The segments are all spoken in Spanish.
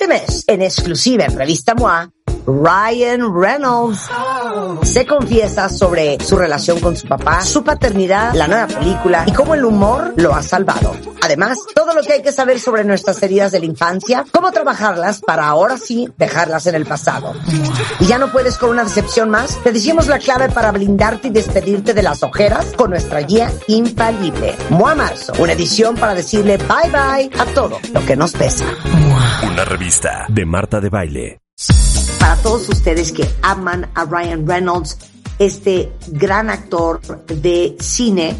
Este mes, en exclusiva en Revista MOA, Ryan Reynolds se confiesa sobre su relación con su papá, su paternidad, la nueva película y cómo el humor lo ha salvado. Además, todo lo que hay que saber sobre nuestras heridas de la infancia, cómo trabajarlas para ahora sí dejarlas en el pasado. Y ya no puedes con una decepción más, te decimos la clave para blindarte y despedirte de las ojeras con nuestra guía infalible. MOA Marzo, una edición para decirle bye bye a todo lo que nos pesa. Una revista de Marta de Baile. Para todos ustedes que aman a Ryan Reynolds, este gran actor de cine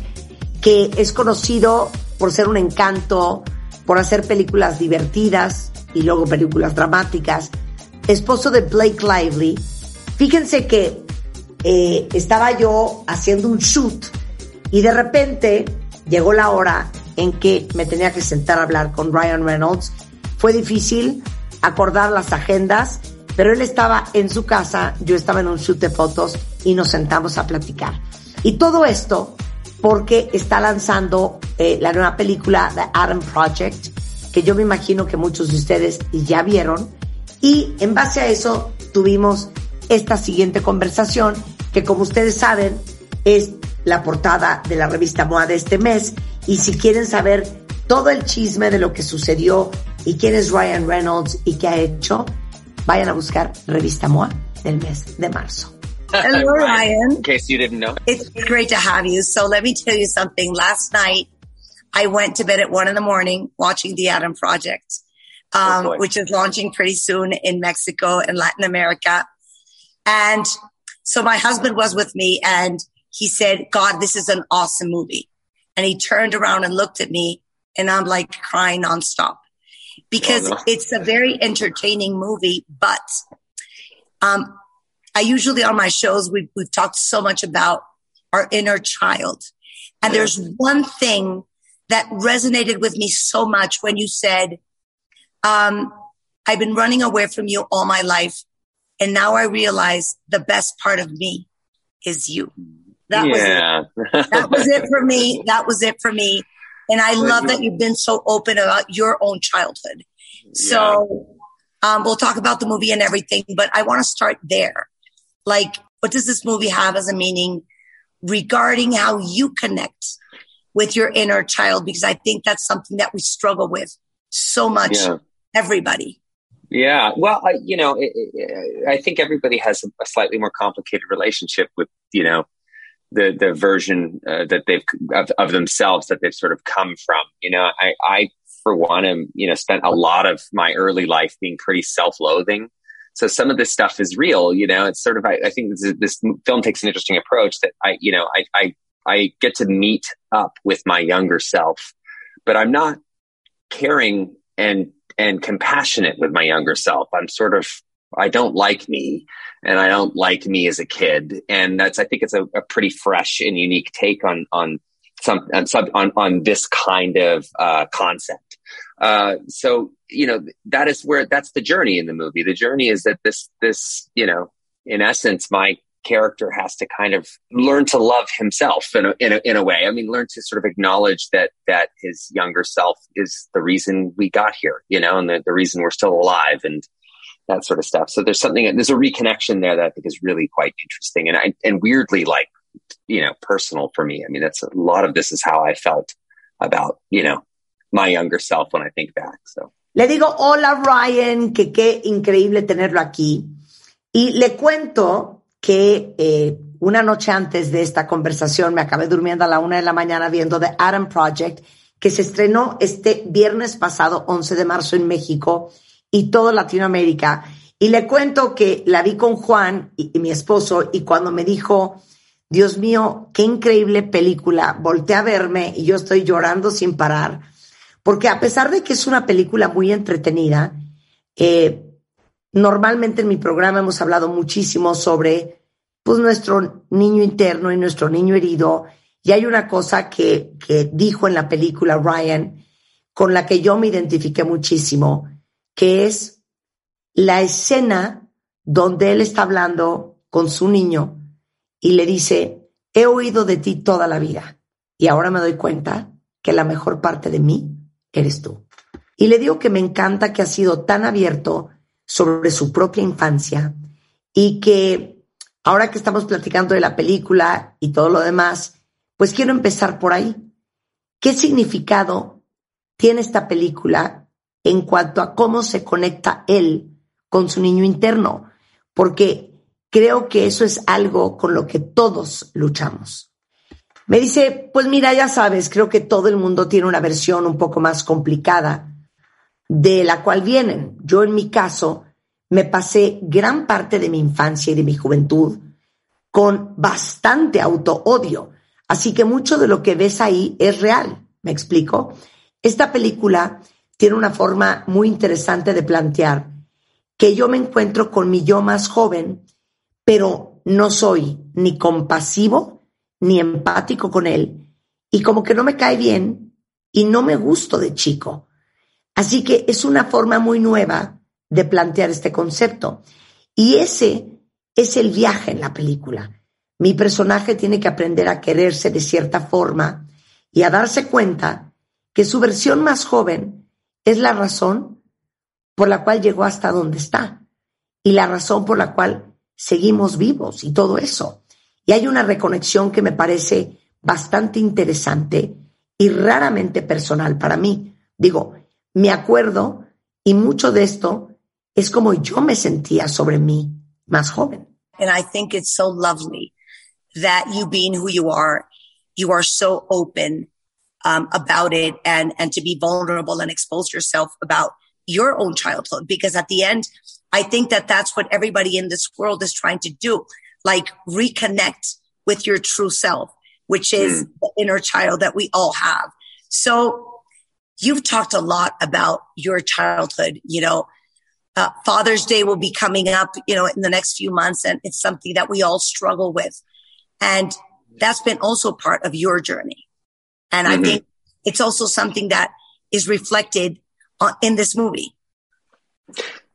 que es conocido por ser un encanto, por hacer películas divertidas y luego películas dramáticas, esposo de Blake Lively. Fíjense que eh, estaba yo haciendo un shoot y de repente llegó la hora en que me tenía que sentar a hablar con Ryan Reynolds. Fue difícil acordar las agendas, pero él estaba en su casa, yo estaba en un shoot de fotos y nos sentamos a platicar. Y todo esto porque está lanzando eh, la nueva película The Adam Project, que yo me imagino que muchos de ustedes ya vieron. Y en base a eso tuvimos esta siguiente conversación, que como ustedes saben es la portada de la revista MOA de este mes. Y si quieren saber todo el chisme de lo que sucedió y quién es Ryan Reynolds y qué ha hecho, vayan a buscar revista MOA del mes de marzo. Hello, Ryan. In case you didn't know. It's great to have you. So let me tell you something. Last night, I went to bed at one in the morning watching The Adam Project, um, Oh, which is launching pretty soon in Mexico and Latin America. And so my husband was with me and he said, God, this is an awesome movie. And he turned around and looked at me and I'm like crying nonstop because Oh, no. it's a very entertaining movie, but, um, I usually on my shows, we've, we've talked so much about our inner child. And Yeah. there's one thing that resonated with me so much when you said, um, I've been running away from you all my life. And now I realize the best part of me is you. That was it that was it for me. That was it for me. And I love that you've been so open about your own childhood. So um, we'll talk about the movie and everything, but I want to start there. Like, what does this movie have as a meaning regarding how you connect with your inner child? Because I think that's something that we struggle with so much, Yeah. everybody. Yeah. Well, I, you know, it, it, I think everybody has a, a slightly more complicated relationship with, you know, the, the version uh, that they've of, of themselves that they've sort of come from. You know, I, I, for one, am, you know, spent a lot of my early life being pretty self-loathing. So some of this stuff is real, you know, it's sort of, I, I think this, this film takes an interesting approach that I, you know, I, I, I get to meet up with my younger self, but I'm not caring and and compassionate with my younger self. I'm sort of I don't like me and I don't like me as a kid. And that's I think it's a, a pretty fresh and unique take on on some on sub on, on this kind of uh concept. Uh so you know that is where that's the journey in the movie. The journey is that this this, you know, in essence, my character has to kind of learn to love himself in a, in a, in a way. I mean, learn to sort of acknowledge that, that his younger self is the reason we got here, you know, and the, the reason we're still alive and that sort of stuff. So there's something, there's a reconnection there that I think is really quite interesting and I, and weirdly like, you know, personal for me. I mean, that's a lot of this is how I felt about, you know, my younger self when I think back. So. Le digo, hola Ryan, que qué increíble tenerlo aquí. Y le cuento que eh, una noche antes de esta conversación me acabé durmiendo a la una de la mañana viendo The Adam Project, que se estrenó este viernes pasado, 11 de marzo en México y todo Latinoamérica. Y le cuento que la vi con Juan y, y mi esposo y cuando me dijo, Dios mío, qué increíble película, volteé a verme y yo estoy llorando sin parar porque a pesar de que es una película muy entretenida, eh, normalmente en mi programa hemos hablado muchísimo sobre pues, nuestro niño interno y nuestro niño herido. Y hay una cosa que, que dijo en la película Ryan, con la que yo me identifiqué muchísimo, que es la escena donde él está hablando con su niño y le dice, he oído de ti toda la vida y ahora me doy cuenta que la mejor parte de mí eres tú. Y le digo que me encanta que ha sido tan abierto sobre su propia infancia y que ahora que estamos platicando de la película y todo lo demás, pues quiero empezar por ahí. ¿Qué significado tiene esta película en cuanto a cómo se conecta él con su niño interno? Porque creo que eso es algo con lo que todos luchamos. Me dice, pues mira, ya sabes, creo que todo el mundo tiene una versión un poco más complicada de la cual vienen. Yo en mi caso me pasé gran parte de mi infancia y de mi juventud con bastante auto-odio. Así que mucho de lo que ves ahí es real. ¿Me explico? Esta película tiene una forma muy interesante de plantear que yo me encuentro con mi yo más joven, pero no soy ni compasivo ni empático con él y como que no me cae bien y no me gusto de chico. Así que es una forma muy nueva de plantear este concepto. Y ese es el viaje en la película. Mi personaje tiene que aprender a quererse de cierta forma y a darse cuenta que su versión más joven es la razón por la cual llegó hasta donde está y la razón por la cual seguimos vivos y todo eso. Y hay una reconexión que me parece bastante interesante y raramente personal para mí. Digo, me acuerdo y mucho de esto es como yo me sentía sobre mí más joven. And I think it's so lovely that you being who you are, you are so open um, about it and, and to be vulnerable and expose yourself about your own childhood. Because at the end, I think that that's what everybody in this world is trying to do. Like reconnect with your true self, which is mm. the inner child that we all have. So you've talked a lot about your childhood, you know, uh, Father's Day will be coming up, you know, in the next few months. And it's something that we all struggle with. And that's been also part of your journey. And mm-hmm. I think it's also something that is reflected on, in this movie.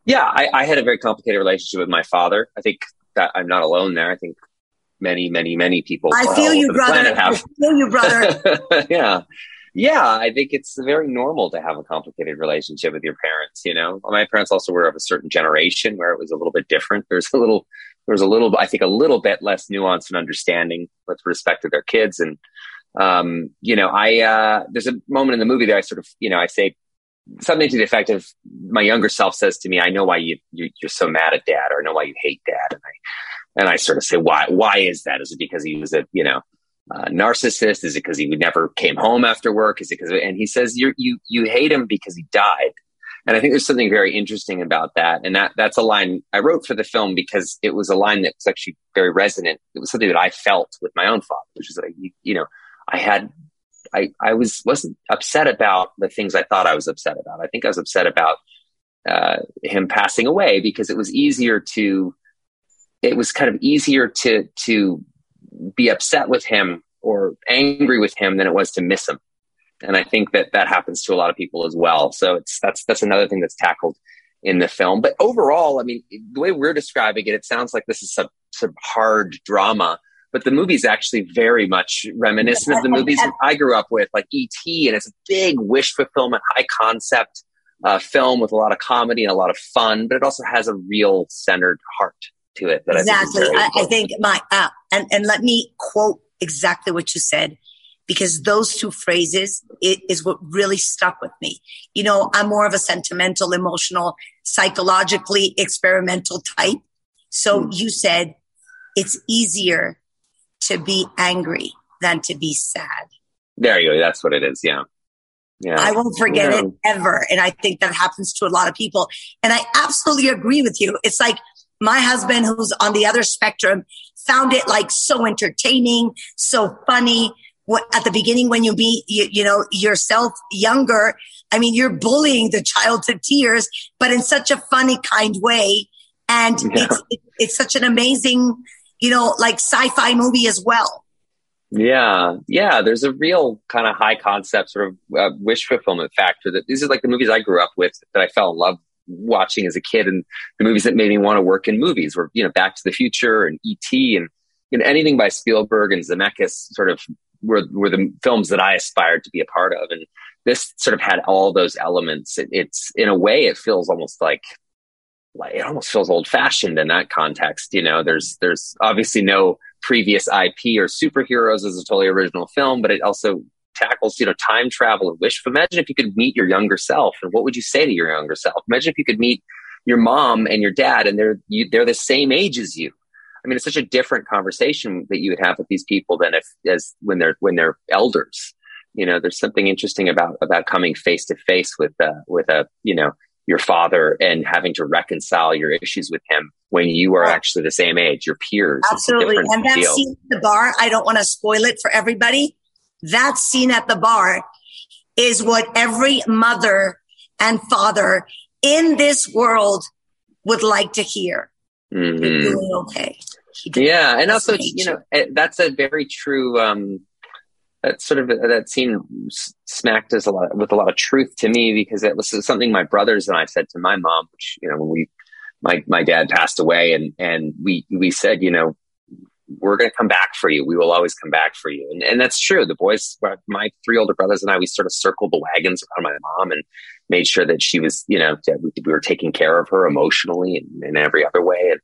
Yeah, I, I had a very complicated relationship with my father. I think that I'm not alone there. I think many, many, many people. I feel you, brother. I feel you, brother. yeah yeah, I think it's very normal to have a complicated relationship with your parents. You know, my parents also were of a certain generation where it was a little bit different. There's a little, there's a little, I think, a little bit less nuance and understanding with respect to their kids. And um, you know, I uh, there's a moment in the movie that I sort of, you know, I say something to the effect of my younger self says to me, "I know why you, you are so mad at dad, or I know why you hate dad," and I and I sort of say, "Why? Why is that? Is it because he was a you know uh, narcissist? Is it because he never came home after work? Is it because? And he says you you you hate him because he died. And I think there's something very interesting about that. And that that's a line I wrote for the film because it was a line that was actually very resonant. It was something that I felt with my own father, which is like you, you know I had I I was wasn't upset about the things I thought I was upset about. I think I was upset about uh, him passing away because it was easier to it was kind of easier to to be upset with him or angry with him than it was to miss him. And I think that that happens to a lot of people as well. So it's that's that's another thing that's tackled in the film. But overall, I mean, the way we're describing it, it sounds like this is some some hard drama. But the movie's actually very much reminiscent of the movies I grew up with, like E.T., and it's a big wish fulfillment, high concept uh, film with a lot of comedy and a lot of fun, but it also has a real centered heart to it. That exactly. I think, I, I think my, uh, and, and let me quote exactly what you said because those two phrases it is what really stuck with me. You know, I'm more of a sentimental, emotional, psychologically experimental type. So mm. you said it's easier to be angry than to be sad. There you go. That's what it is. Yeah. Yeah. I won't forget yeah. it ever. And I think that happens to a lot of people. And I absolutely agree with you. It's like my husband, who's on the other spectrum, found it like so entertaining, so funny. at the beginning when you meet, you, you know, yourself younger, I mean, you're bullying the child to tears, but in such a funny kind way. And yeah. it's, it's such an amazing, you know, like sci-fi movie as well. Yeah, yeah. There's a real kind of high concept sort of uh, wish fulfillment factor. That these are like the movies I grew up with that I fell in love watching as a kid, and the movies that made me want to work in movies were you know Back to the Future and E.T. and you know anything by Spielberg and Zemeckis sort of were were the films that I aspired to be a part of, and this sort of had all those elements. It, it's in a way, it feels almost like like it almost feels old fashioned in that context. You know, there's there's obviously no previous IP or superheroes as a totally original film, but it also tackles, you know, time travel and wish. Imagine if you could meet your younger self and what would you say to your younger self? Imagine if you could meet your mom and your dad and they're, you, they're the same age as you. I mean, it's such a different conversation that you would have with these people than if, as when they're, when they're elders. You know, there's something interesting about, about coming face to face with, uh, with a, you know, your father and having to reconcile your issues with him when you are actually the same age, your peers. Absolutely. And that deal. scene at the bar, I don't want to spoil it for everybody. That scene at the bar is what every mother and father in this world would like to hear. Mm-hmm. Doing okay. Yeah. And also, you know, eh, that's a very true, um, that sort of that scene smacked us a lot with a lot of truth to me because it was something my brothers and I said to my mom, which you know when we my my dad passed away and and we we said you know we're going to come back for you. We will always come back for you. And, and that's true. The boys, my three older brothers and I, we sort of circled the wagons around my mom and made sure that she was, you know, we, we were taking care of her emotionally and in every other way. And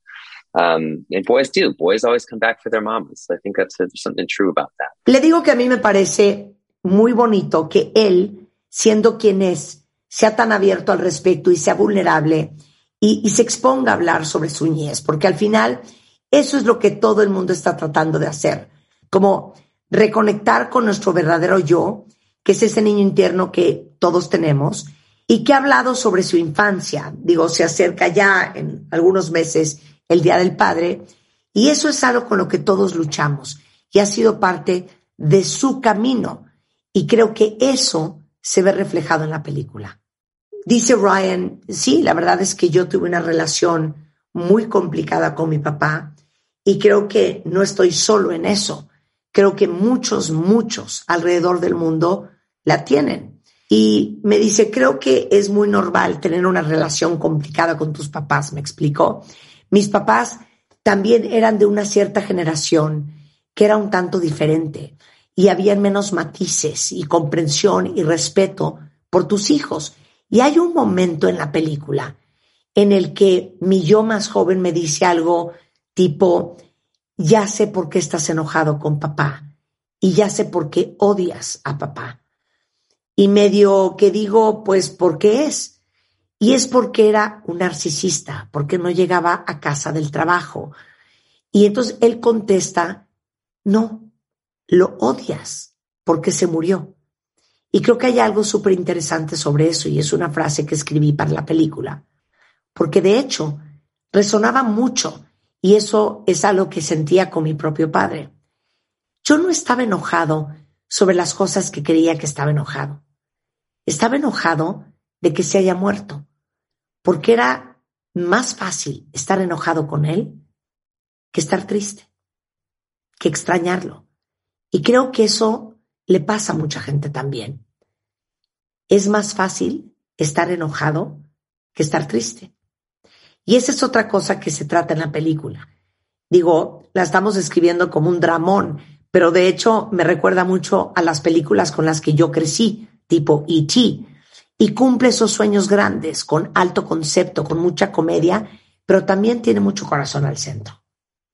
Um, and boys do. Boys always come back for their mamas. I think that's there's something true about that. Le digo que a mí me parece muy bonito que él, siendo quien es, sea tan abierto al respecto y sea vulnerable y, y se exponga a hablar sobre su niñez, porque al final eso es lo que todo el mundo está tratando de hacer, como reconectar con nuestro verdadero yo, que es ese niño interno que todos tenemos y que ha hablado sobre su infancia. Digo, se acerca ya en algunos meses el Día del Padre, y eso es algo con lo que todos luchamos y ha sido parte de su camino. Y creo que eso se ve reflejado en la película. Dice Ryan, sí, la verdad es que yo tuve una relación muy complicada con mi papá y creo que no estoy solo en eso. Creo que muchos, muchos alrededor del mundo la tienen. Y me dice, creo que es muy normal tener una relación complicada con tus papás, me explicó. Mis papás también eran de una cierta generación que era un tanto diferente y había menos matices y comprensión y respeto por tus hijos. Y hay un momento en la película en el que mi yo más joven me dice algo tipo, ya sé por qué estás enojado con papá y ya sé por qué odias a papá. Y medio que digo, pues, ¿por qué es? Y es porque era un narcisista, porque no llegaba a casa del trabajo. Y entonces él contesta, no, lo odias porque se murió. Y creo que hay algo súper interesante sobre eso y es una frase que escribí para la película, porque de hecho resonaba mucho y eso es algo que sentía con mi propio padre. Yo no estaba enojado sobre las cosas que creía que estaba enojado. Estaba enojado de que se haya muerto porque era más fácil estar enojado con él que estar triste, que extrañarlo. Y creo que eso le pasa a mucha gente también. Es más fácil estar enojado que estar triste. Y esa es otra cosa que se trata en la película. Digo, la estamos escribiendo como un dramón, pero de hecho me recuerda mucho a las películas con las que yo crecí, tipo E.T., y cumple esos sueños grandes con alto concepto, con mucha comedia, pero también tiene mucho corazón al centro.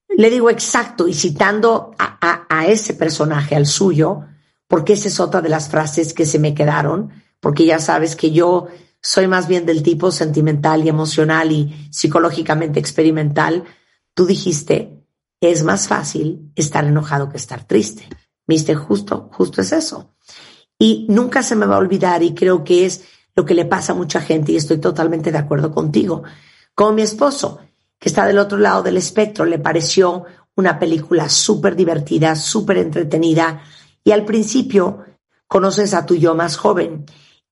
Le digo exacto y citando a, a, ese personaje, al suyo, porque esa es otra de las frases que se me quedaron, porque ya sabes que yo soy más bien del tipo sentimental y emocional y psicológicamente experimental. Tú dijiste, es más fácil estar enojado que estar triste. Viste, justo, justo es eso. Y nunca se me va a olvidar y creo que es lo que le pasa a mucha gente y estoy totalmente de acuerdo contigo. Como mi esposo, que está del otro lado del espectro, le pareció una película súper divertida, súper entretenida Y al principio conoces a tu yo más joven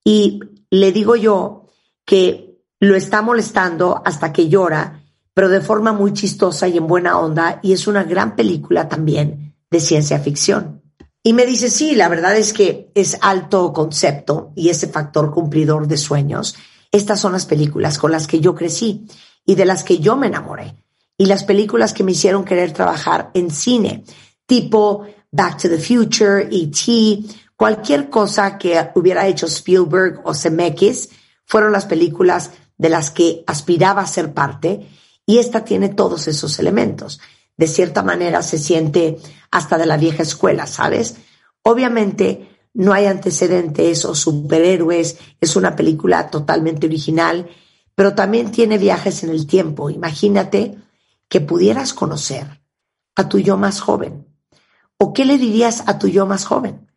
y le digo yo que lo está molestando hasta que llora, pero de forma muy chistosa y en buena onda y es una gran película también de ciencia ficción. Y me dice, sí, la verdad es que es alto concepto y ese factor cumplidor de sueños. Estas son las películas con las que yo crecí y de las que yo me enamoré. Y las películas que me hicieron querer trabajar en cine, tipo Back to the Future, E.T., cualquier cosa que hubiera hecho Spielberg o Zemeckis, fueron las películas de las que aspiraba a ser parte y esta tiene todos esos elementos. De cierta manera se siente hasta de la vieja escuela, ¿sabes? Obviamente no hay antecedentes o superhéroes, es una película totalmente original, pero también tiene viajes en el tiempo. Imagínate que pudieras conocer a tu yo más joven. ¿O qué le dirías a tu yo más joven?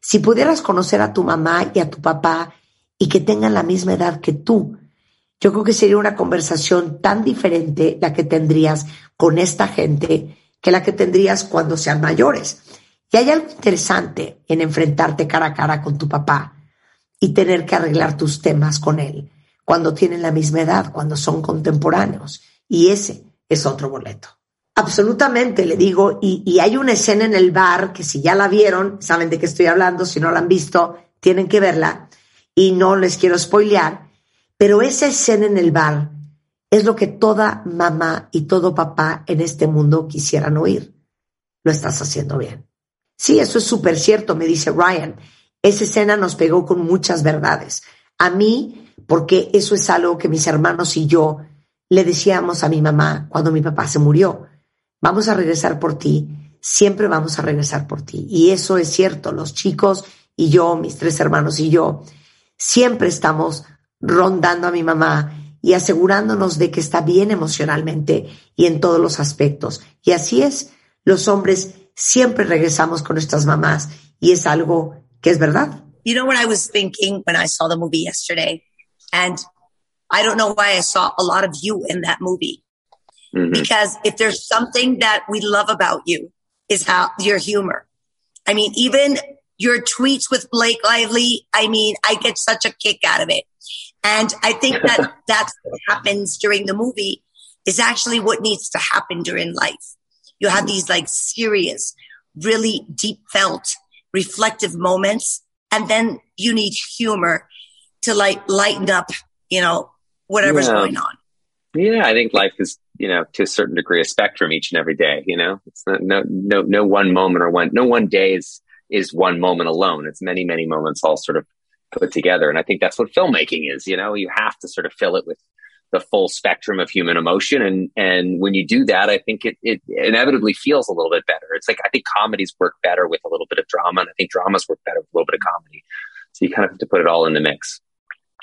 Si pudieras conocer a tu mamá y a tu papá y que tengan la misma edad que tú, yo creo que sería una conversación tan diferente la que tendrías con esta gente que la que tendrías cuando sean mayores. Y hay algo interesante en enfrentarte cara a cara con tu papá y tener que arreglar tus temas con él cuando tienen la misma edad, cuando son contemporáneos. Y ese es otro boleto. Absolutamente, le digo, y, hay una escena en el bar que si ya la vieron, saben de qué estoy hablando, si no la han visto, tienen que verla, y no les quiero spoilear, pero esa escena en el bar es lo que toda mamá y todo papá en este mundo quisieran oír. Lo estás haciendo bien. Sí, eso es súper cierto, me dice Ryan. Esa escena nos pegó con muchas verdades. A mí, porque eso es algo que mis hermanos y yo le decíamos a mi mamá cuando mi papá se murió. Vamos a regresar por ti, siempre vamos a regresar por ti. Y eso es cierto, los chicos y yo, mis tres hermanos y yo, siempre estamos rondando a mi mamá y asegurándonos de que está bien emocionalmente y en todos los aspectos. Y así es, los hombres siempre regresamos con nuestras mamás y es algo que es verdad. You know what I was thinking when I saw the movie yesterday? And I don't know why I saw a lot of you in that movie. Mm-hmm. Because if there's something that we love about you is how your humor. I mean, even your tweets with Blake Lively, I mean, I get such a kick out of it. And I think that that's what happens during the movie is actually what needs to happen during life. You have these like serious, really deep felt, reflective moments. And then you need humor to like lighten up, you know, whatever's yeah. going on. Yeah, I think life is, you know, to a certain degree a spectrum each and every day, you know. It's not, no no no one moment or one no one day is is one moment alone. It's many, many moments all sort of put together. And I think that's what filmmaking is. You know, you have to sort of fill it with the full spectrum of human emotion. And, and when you do that, I think it, it inevitably feels a little bit better. It's like, I think comedies work better with a little bit of drama. And I think dramas work better with a little bit of comedy. So you kind of have to put it all in the mix.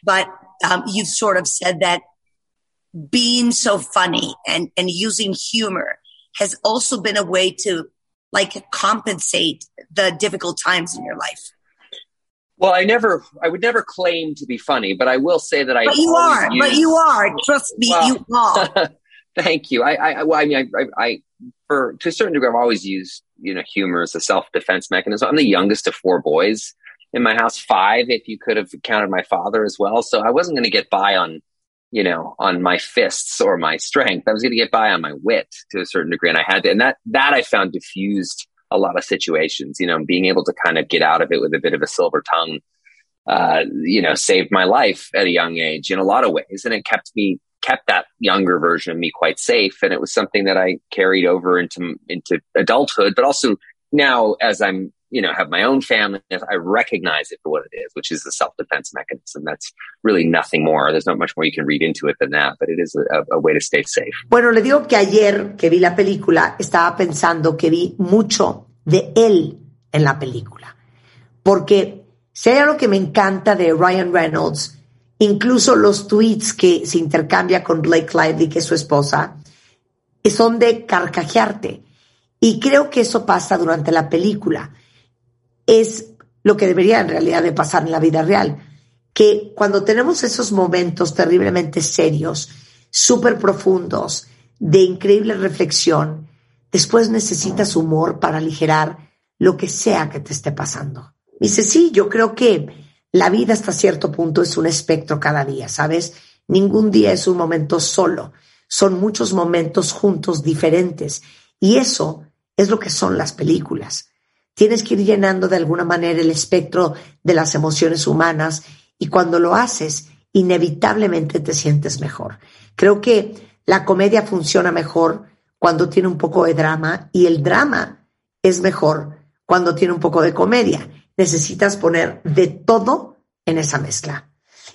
But um, you've sort of said that being so funny and, and using humor has also been a way to like compensate the difficult times in your life. Well, I never, I would never claim to be funny, but I will say that I. But you are, use, but you are. Trust me, well, you are. thank you. I, I, well, I mean, I, I, I, for to a certain degree, I've always used, you know, humor as a self defense mechanism. I'm the youngest of four boys in my house, five if you could have counted my father as well. So I wasn't going to get by on, you know, on my fists or my strength. I was going to get by on my wit to a certain degree, and I had to, and that that I found diffused a lot of situations. You know, being able to kind of get out of it with a bit of a silver tongue, uh, you know, saved my life at a young age in a lot of ways, and it kept me kept that younger version of me quite safe. And it was something that I carried over into into adulthood, but also now as I'm you know have my own family i recognize it for what it is which is a self-defense mechanism. That's really nothing more. There's not much more you can read into it than that but it is a, a way to stay safe. Bueno le digo que ayer que vi la película estaba pensando que vi mucho de él en la película porque si hay que me encanta de Ryan Reynolds incluso los tweets que se intercambia con Blake Lively que es su esposa son de carcajearte. Y creo que eso pasa durante la película es lo que debería en realidad de pasar en la vida real, que cuando tenemos esos momentos terriblemente serios, súper profundos, de increíble reflexión, después necesitas humor para aligerar lo que sea que te esté pasando. Dice, sí, yo creo que la vida hasta cierto punto es un espectro cada día, ¿sabes? Ningún día es un momento solo, son muchos momentos juntos diferentes y eso es lo que son las películas. Tienes que ir llenando de alguna manera el espectro de las emociones humanas y cuando lo haces, inevitablemente te sientes mejor. Creo que la comedia funciona mejor cuando tiene un poco de drama y el drama es mejor cuando tiene un poco de comedia. Necesitas poner de todo en esa mezcla.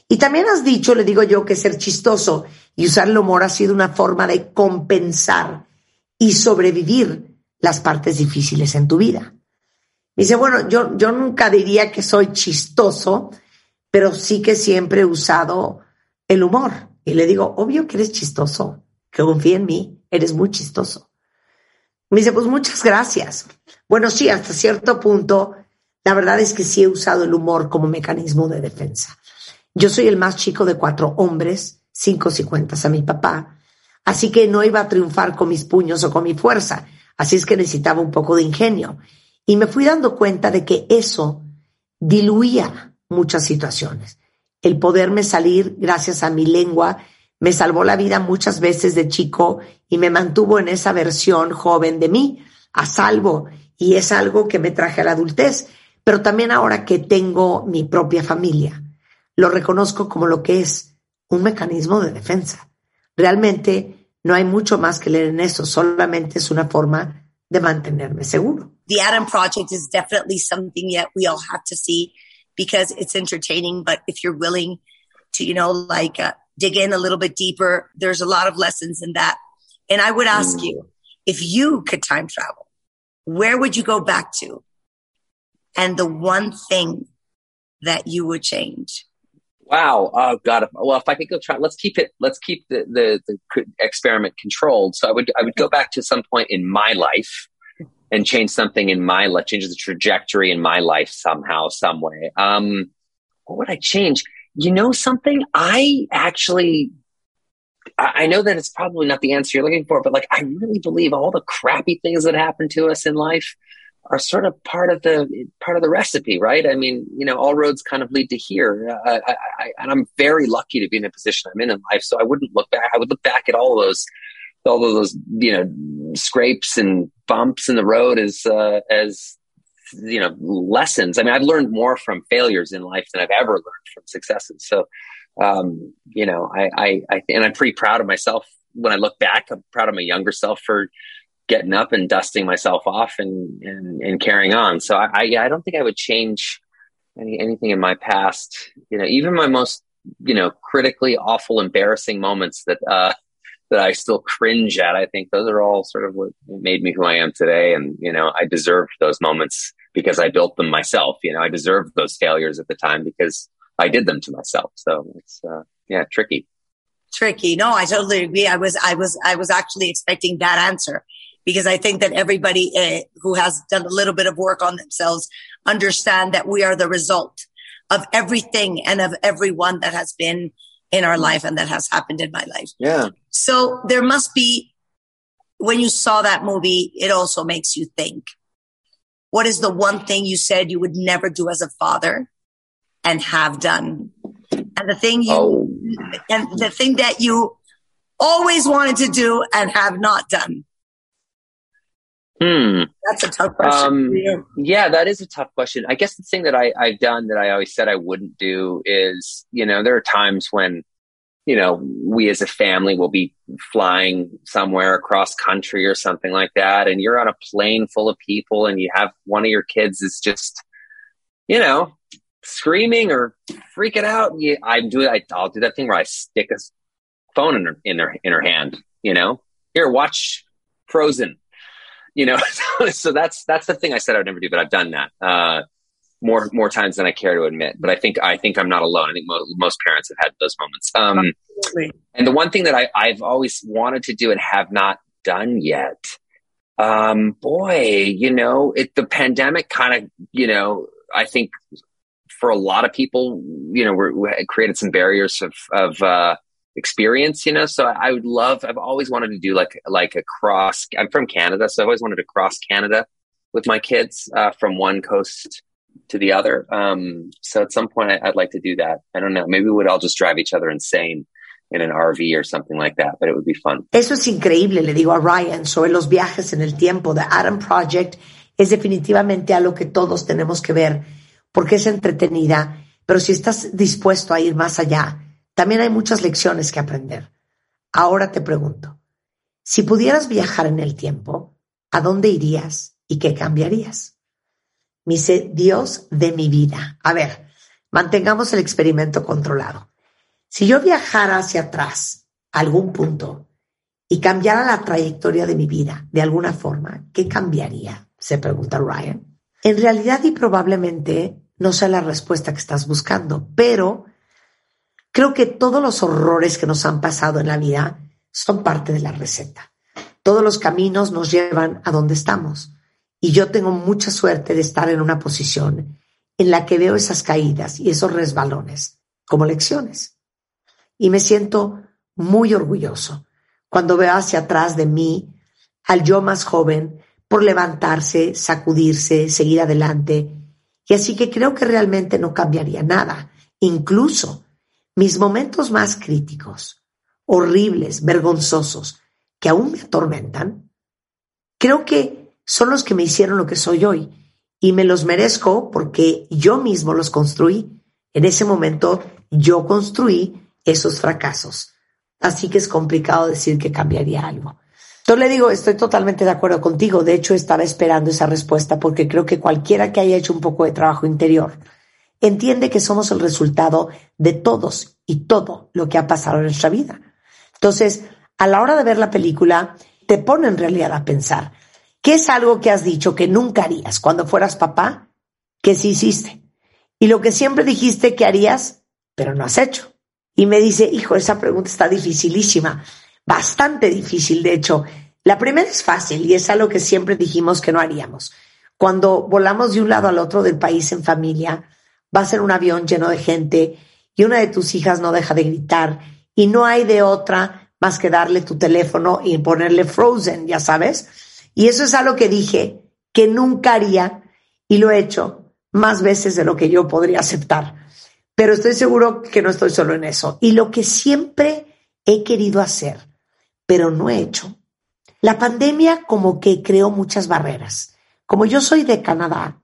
Y también has dicho, le digo yo, que ser chistoso y usar el humor ha sido una forma de compensar y sobrevivir las partes difíciles en tu vida. Dice, bueno, yo, yo nunca diría que soy chistoso, pero sí que siempre he usado el humor. Y le digo, obvio que eres chistoso, que confía en mí, eres muy chistoso. Me dice, pues muchas gracias. Bueno, sí, hasta cierto punto, la verdad es que sí he usado el humor como mecanismo de defensa. Yo soy el más chico de cuatro hombres, cinco si cuentas a mi papá, así que no iba a triunfar con mis puños o con mi fuerza, así es que necesitaba un poco de ingenio. Y me fui dando cuenta de que eso diluía muchas situaciones. El poderme salir gracias a mi lengua me salvó la vida muchas veces de chico y me mantuvo en esa versión joven de mí, a salvo, y es algo que me traje a la adultez. Pero también ahora que tengo mi propia familia, lo reconozco como lo que es un mecanismo de defensa. Realmente no hay mucho más que leer en eso, solamente es una forma de mantenerme seguro. The Adam Project is definitely something that we all have to see because it's entertaining, but if you're willing to, you know, like uh, dig in a little bit deeper, there's a lot of lessons in that. And I would ask mm. you, if you could time travel, where would you go back to? And the one thing that you would change? Wow. Oh God. Well, if I could go try, let's keep it, let's keep the, the, the experiment controlled. So I would, I would go back to some point in my life and change something in my life, change the trajectory in my life somehow, some way. Um, what would I change? You know something? I actually, I know that it's probably not the answer you're looking for, but like, I really believe all the crappy things that happen to us in life are sort of part of the part of the recipe, right? I mean, you know, all roads kind of lead to here, I, I, and I'm very lucky to be in a position I'm in in life. So I wouldn't look back. I would look back at all those, all of those, you know, scrapes and bumps in the road as uh, as you know lessons. I mean, I've learned more from failures in life than I've ever learned from successes. So, um, you know, I, I, I, and I'm pretty proud of myself when I look back. I'm proud of my younger self for getting up and dusting myself off and and, and carrying on. So I, I, I don't think I would change any anything in my past. You know, even my most you know critically awful, embarrassing moments that uh, that I still cringe at. I think those are all sort of what made me who I am today. And you know, I deserved those moments because I built them myself. You know, I deserved those failures at the time because I did them to myself. So it's uh, yeah, tricky tricky. No, I totally agree. I was, I was, I was actually expecting that answer because I think that everybody uh, who has done a little bit of work on themselves understand that we are the result of everything and of everyone that has been in our mm-hmm. life and that has happened in my life. Yeah. So there must be, when you saw that movie, it also makes you think. What is the one thing you said you would never do as a father and have done? And the thing you, oh. and the thing that you always wanted to do and have not done. Hmm. That's a tough question. Um, yeah, that is a tough question. I guess the thing that I, I've done that I always said I wouldn't do is, you know, there are times when, you know, we as a family will be flying somewhere across country or something like that, and you're on a plane full of people, and you have one of your kids is just, you know, screaming or freaking out. You, I do I, I'll do that thing where I stick a phone in her in her in her hand. You know, here, watch Frozen you know, so that's that's the thing I said I would never do, but I've done that uh, more more times than I care to admit. But I think I think I'm not alone. I think mo- most parents have had those moments. Um, and the one thing that I, I've always wanted to do and have not done yet, um, boy, you know, it the pandemic kind of, you know, I think for a lot of people, you know, we're, we created some barriers of of uh, experience, you know. So I would love. I've always wanted to do like like a cross. I'm from Canada, so I've always wanted to cross Canada with my kids uh, from one coast to the other. Um, so at some point, I, would like to do that. I don't know. Maybe we'd all just drive each other insane in an RV or something like that, but it would be fun. Eso es increíble, le digo a Ryan, sobre los viajes en el tiempo. The Adam Project es definitivamente algo que todos tenemos que ver porque es entretenida, pero si estás dispuesto a ir más allá, también hay muchas lecciones que aprender. Ahora te pregunto, si pudieras viajar en el tiempo, ¿a dónde irías y qué cambiarías? Me dice, Dios de mi vida. A ver, mantengamos el experimento controlado. Si yo viajara hacia atrás, a algún punto, y cambiara la trayectoria de mi vida de alguna forma, ¿qué cambiaría? Se pregunta Ryan. En realidad y probablemente no sea la respuesta que estás buscando, pero creo que todos los horrores que nos han pasado en la vida son parte de la receta. Todos los caminos nos llevan a donde estamos. Y yo tengo mucha suerte de estar en una posición en la que veo esas caídas y esos resbalones como lecciones. Y me siento muy orgulloso cuando veo hacia atrás de mí al yo más joven por levantarse, sacudirse, seguir adelante. Y así que creo que realmente no cambiaría nada. Incluso mis momentos más críticos, horribles, vergonzosos, que aún me atormentan, creo que son los que me hicieron lo que soy hoy y me los merezco porque yo mismo los construí. En ese momento yo construí esos fracasos. Así que es complicado decir que cambiaría algo. Yo le digo, estoy totalmente de acuerdo contigo. De hecho, estaba esperando esa respuesta porque creo que cualquiera que haya hecho un poco de trabajo interior entiende que somos el resultado de todos y todo lo que ha pasado en nuestra vida. Entonces, a la hora de ver la película, te pone en realidad a pensar, ¿Qué es algo que has dicho que nunca harías cuando fueras papá? Que sí hiciste. Y lo que siempre dijiste que harías, pero no has hecho. Y me dice, hijo, esa pregunta está dificilísima, bastante difícil, de hecho. La primera es fácil y es algo que siempre dijimos que no haríamos. Cuando volamos de un lado al otro del país en familia, va a ser un avión lleno de gente y una de tus hijas no deja de gritar y no hay de otra más que darle tu teléfono y ponerle frozen, ya sabes y eso es algo que dije que nunca haría y lo he hecho más veces de lo que yo podría aceptar. Pero estoy seguro que no estoy solo en eso. Y lo que siempre he querido hacer, pero no he hecho. La pandemia como que creó muchas barreras. Como yo soy de Canadá,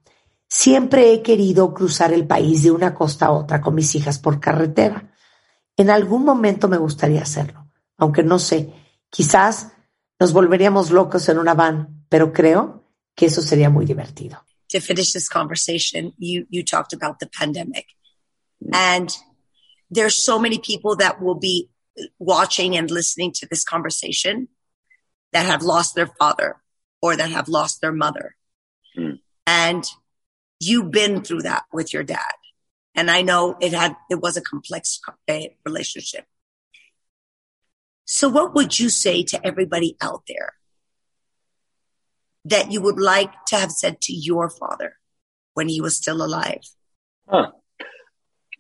siempre he querido cruzar el país de una costa a otra con mis hijas por carretera. En algún momento me gustaría hacerlo, aunque no sé, quizás Nos volveríamos locos en una van, pero creo que eso sería muy divertido. To finish this conversation, you, you talked about the pandemic. And there's so many people that will be watching and listening to this conversation that have lost their father or that have lost their mother. Mm. And you've been through that with your dad. And I know it had, it was a complex eh, relationship. So what would you say to everybody out there that you would like to have said to your father when he was still alive? Huh.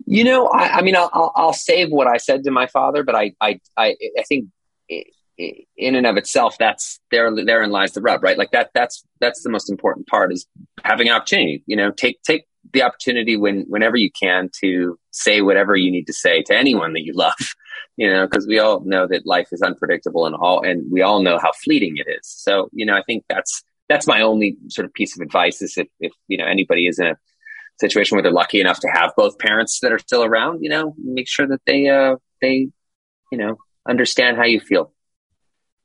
You know, I, I mean, I'll, I'll, save what I said to my father, but I, I, I, I think in and of itself, that's there. Therein lies the rub, right? Like that. That's that's the most important part is having an opportunity. You know, take take the opportunity when whenever you can to say whatever you need to say to anyone that you love you know because we all know that life is unpredictable and all and we all know how fleeting it is so you know i think that's that's my only sort of piece of advice is if, if you know anybody is in a situation where they're lucky enough to have both parents that are still around you know make sure that they uh they you know understand how you feel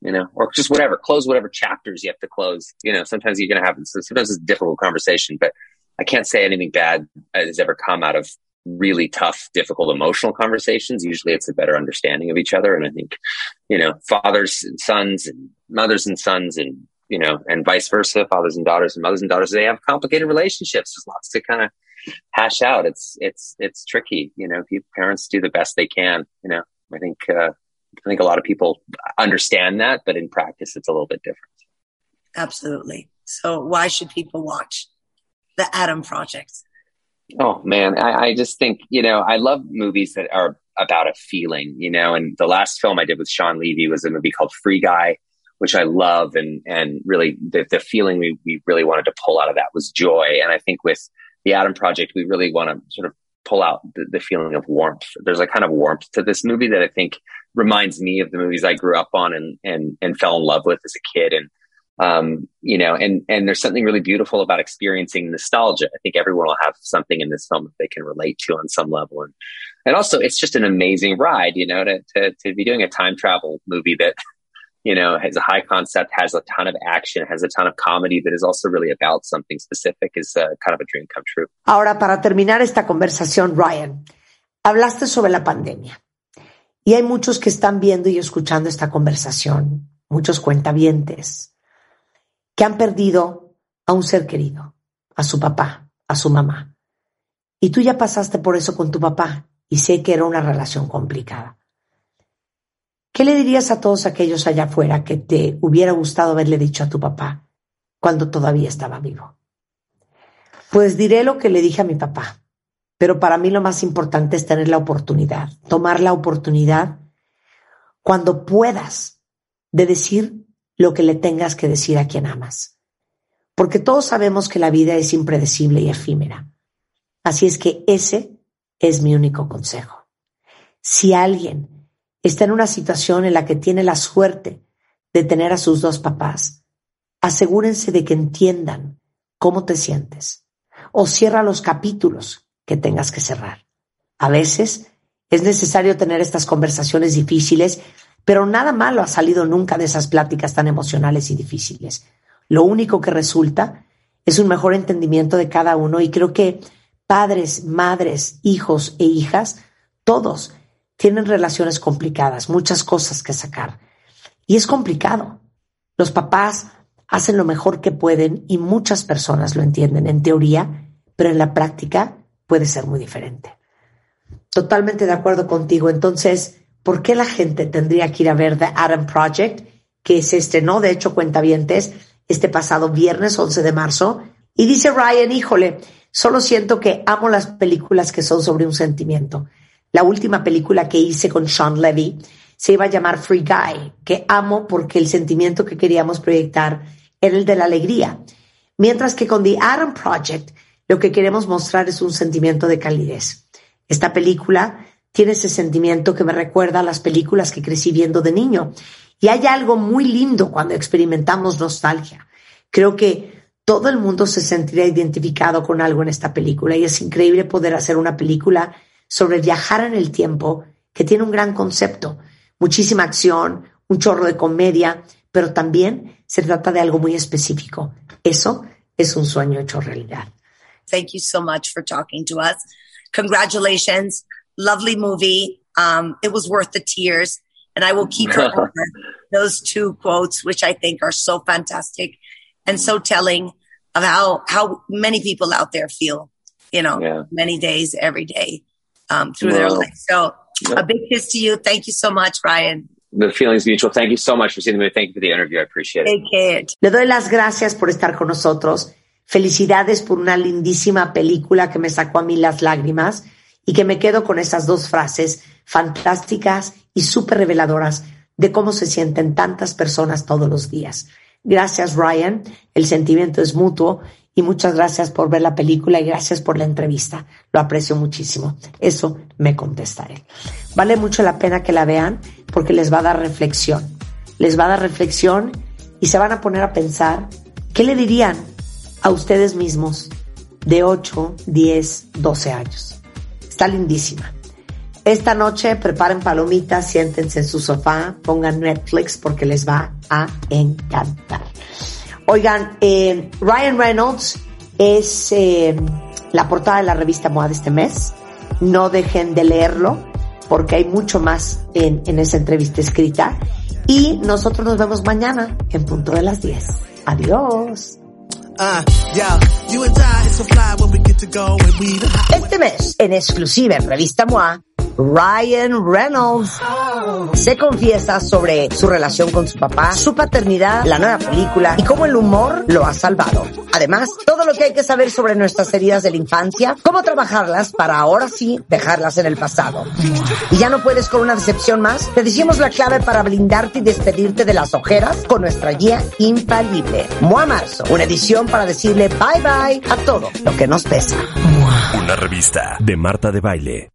you know, or just whatever, close whatever chapters you have to close. You know, sometimes you're going to have, sometimes it's a difficult conversation, but I can't say anything bad has ever come out of really tough, difficult emotional conversations. Usually it's a better understanding of each other. And I think, you know, fathers and sons and mothers and sons and, you know, and vice versa, fathers and daughters and mothers and daughters, they have complicated relationships. There's lots to kind of hash out. It's, it's, it's tricky. You know, parents do the best they can, you know, I think, uh, I think a lot of people understand that, but in practice, it's a little bit different. Absolutely. So why should people watch? the Adam Project? Oh man, I, I, just think you know I love movies that are about a feeling, you know. And the last film I did with Sean Levy was a movie called Free Guy, which I love. And, and really the, the feeling we, we really wanted to pull out of that was joy. And I think with the Adam Project, we really want to sort of pull out the, the, feeling of warmth. There's a kind of warmth to this movie that I think reminds me of the movies I grew up on and, and, and fell in love with as a kid. And, um, you know, and, and there's something really beautiful about experiencing nostalgia. I think everyone will have something in this film that they can relate to on some level. And, and also it's just an amazing ride, you know, to, to, to be doing a time travel movie that you know, has a high concept, has a ton of action, has a ton of comedy that is also really about something specific is uh, kind of a dream come true. Ahora, para terminar esta conversación, Ryan, hablaste sobre la pandemia. Y hay muchos que están viendo y escuchando esta conversación, muchos cuentavientes, que han perdido a un ser querido, a su papá, a su mamá. Y tú ya pasaste por eso con tu papá y sé que era una relación complicada. ¿Qué le dirías a todos aquellos allá afuera que te hubiera gustado haberle dicho a tu papá cuando todavía estaba vivo? Pues diré lo que le dije a mi papá, pero para mí lo más importante es tener la oportunidad, tomar la oportunidad cuando puedas de decir lo que le tengas que decir a quien amas. Porque todos sabemos que la vida es impredecible y efímera. Así es que ese es mi único consejo. Si alguien está en una situación en la que tiene la suerte de tener a sus dos papás, asegúrense de que entiendan cómo te sientes o cierra los capítulos que tengas que cerrar. A veces es necesario tener estas conversaciones difíciles, pero nada malo ha salido nunca de esas pláticas tan emocionales y difíciles. Lo único que resulta es un mejor entendimiento de cada uno y creo que padres, madres, hijos e hijas, todos tienen relaciones complicadas, muchas cosas que sacar. Y es complicado. Los papás hacen lo mejor que pueden y muchas personas lo entienden en teoría, pero en la práctica puede ser muy diferente. Totalmente de acuerdo contigo. Entonces, ¿por qué la gente tendría que ir a ver The Adam Project, que se estrenó, de hecho, cuentavientes, este pasado viernes 11 de marzo? Y dice Ryan, híjole, solo siento que amo las películas que son sobre un sentimiento. La última película que hice con Sean Levy se iba a llamar Free Guy, que amo porque el sentimiento que queríamos proyectar era el de la alegría. Mientras que con The Adam Project lo que queremos mostrar es un sentimiento de calidez. Esta película tiene ese sentimiento que me recuerda a las películas que crecí viendo de niño. Y hay algo muy lindo cuando experimentamos nostalgia. Creo que todo el mundo se sentirá identificado con algo en esta película y es increíble poder hacer una película sobre viajar en el tiempo, que tiene un gran concepto, muchísima acción, un chorro de comedia, pero también se trata de algo muy específico. Eso es un sueño hecho realidad. Thank you so much for talking to us. Congratulations. Lovely movie. Um, it was worth the tears. And I will keep those two quotes, which I think are so fantastic and so telling of how, how many people out there feel, you know, yeah. many days, every day. Um, through their life. So yep. a big kiss to you. Thank you so much, Ryan. The feeling's mutual. Thank you so much for seeing me. Thank you for the interview. I appreciate it. Take Le doy las gracias por estar con nosotros. Felicidades por una lindísima película que me sacó a mí las lágrimas y que me quedo con esas dos frases fantásticas y súper reveladoras de cómo se sienten tantas personas todos los días. Gracias, Ryan. El sentimiento es mutuo y muchas gracias por ver la película y gracias por la entrevista. Lo aprecio muchísimo. Eso me contesta él. Vale mucho la pena que la vean porque les va a dar reflexión. Les va a dar reflexión y se van a poner a pensar qué le dirían a ustedes mismos de 8, 10, 12 años. Está lindísima. Esta noche preparen palomitas, siéntense en su sofá, pongan Netflix porque les va a encantar. Oigan, eh, Ryan Reynolds es eh, la portada de la revista MOA de este mes. No dejen de leerlo porque hay mucho más en, en esa entrevista escrita. Y nosotros nos vemos mañana en punto de las 10. Adiós. Este mes, en exclusiva en Revista MOA, Ryan Reynolds. Se confiesa sobre su relación con su papá, su paternidad, la nueva película y cómo el humor lo ha salvado. Además, todo lo que hay que saber sobre nuestras heridas de la infancia, cómo trabajarlas para ahora sí dejarlas en el pasado. Y ya no puedes con una decepción más, te decimos la clave para blindarte y despedirte de las ojeras con nuestra guía infalible. Mua Marzo, una edición para decirle bye bye a todo lo que nos pesa. Una revista de Marta de Baile.